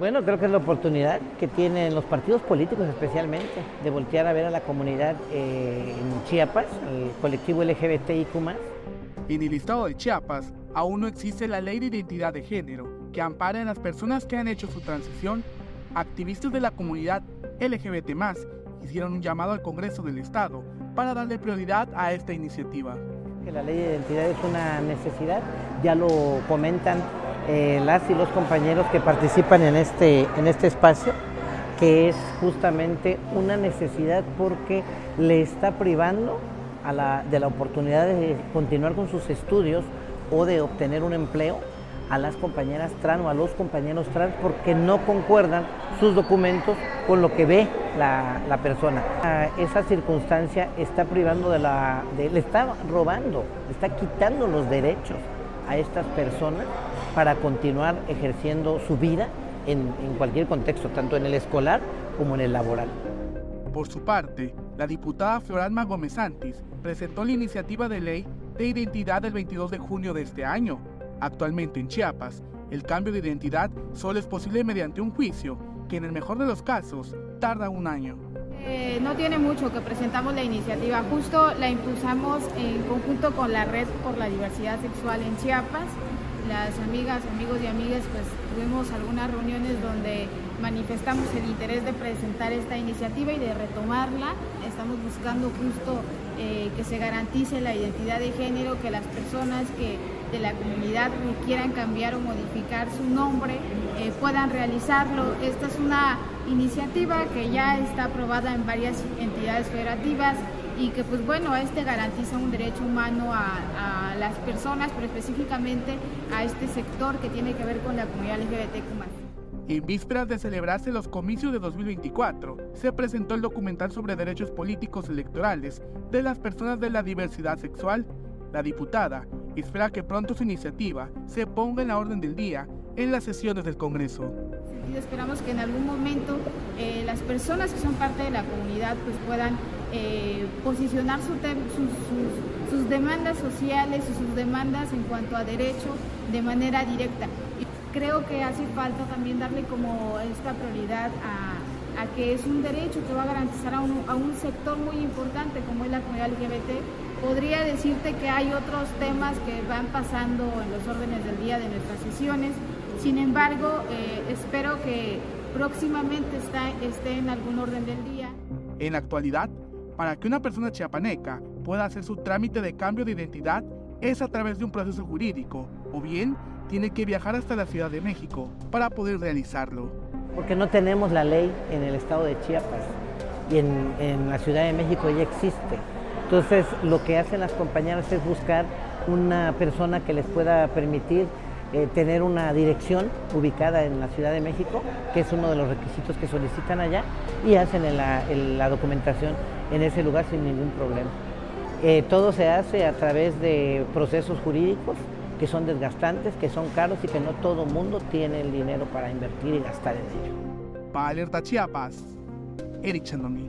Bueno, creo que es la oportunidad que tienen los partidos políticos especialmente de voltear a ver a la comunidad eh, en Chiapas, el colectivo LGBTIQ+. En el estado de Chiapas aún no existe la ley de identidad de género que ampara a las personas que han hecho su transición. Activistas de la comunidad LGBT+, hicieron un llamado al Congreso del Estado para darle prioridad a esta iniciativa. Que la ley de identidad es una necesidad, ya lo comentan eh, las y los compañeros que participan en este, en este espacio, que es justamente una necesidad porque le está privando a la, de la oportunidad de continuar con sus estudios o de obtener un empleo a las compañeras trans o a los compañeros trans porque no concuerdan sus documentos con lo que ve la, la persona. Esa circunstancia está privando de la, le está robando, le está quitando los derechos a estas personas para continuar ejerciendo su vida en, cualquier contexto, tanto en el escolar como en el laboral. Por su parte, la diputada Floralma Gómez Santis presentó la iniciativa de ley de identidad del 22 de junio de este año. Actualmente en Chiapas, el cambio de identidad solo es posible mediante un juicio, que en el mejor de los casos tarda un año. Eh, no tiene mucho que presentamos la iniciativa, justo la impulsamos en conjunto con la Red por la Diversidad Sexual en Chiapas. Las amigas, amigos y amigas, pues tuvimos algunas reuniones donde manifestamos el interés de presentar esta iniciativa y de retomarla. Estamos buscando justo eh, que se garantice la identidad de género, que las personas que de la comunidad quieran cambiar o modificar su nombre eh, puedan realizarlo. Esta es una iniciativa que ya está aprobada en varias entidades federativas y que pues bueno, este garantiza un derecho humano a, a las personas, pero específicamente a este sector que tiene que ver con la comunidad LGBTQ+. En vísperas de celebrarse los comicios de 2024, se presentó el documental sobre derechos políticos electorales de las personas de la diversidad sexual. La diputada espera que pronto su iniciativa se ponga en la orden del día en las sesiones del Congreso. Esperamos que en algún momento eh, las personas que son parte de la comunidad pues puedan eh, posicionar su sus, demandas sociales y sus demandas en cuanto a derecho de manera directa creo que hace falta también darle como esta prioridad a, a que es un derecho que va a garantizar a un, a un, sector muy importante como es la comunidad LGBT. Podría decirte que hay otros temas que van pasando en los órdenes del día de nuestras sesiones, sin embargo, eh, espero que próximamente está, esté en algún orden del día. En la actualidad, para que una persona chiapaneca pueda hacer su trámite de cambio de identidad es a través de un proceso jurídico o bien tiene que viajar hasta la Ciudad de México para poder realizarlo. Porque no tenemos la ley en el estado de Chiapas y en, en la Ciudad de México ya existe. Entonces lo que hacen las compañeras es buscar una persona que les pueda permitir eh, tener una dirección ubicada en la Ciudad de México, que es uno de los requisitos que solicitan allá, y hacen la, documentación en ese lugar sin ningún problema. Eh, todo se hace a través de procesos jurídicos que son desgastantes, que son caros y que no todo mundo tiene el dinero para invertir y gastar en ello. Para Alerta Chiapas, Eric Chandomí.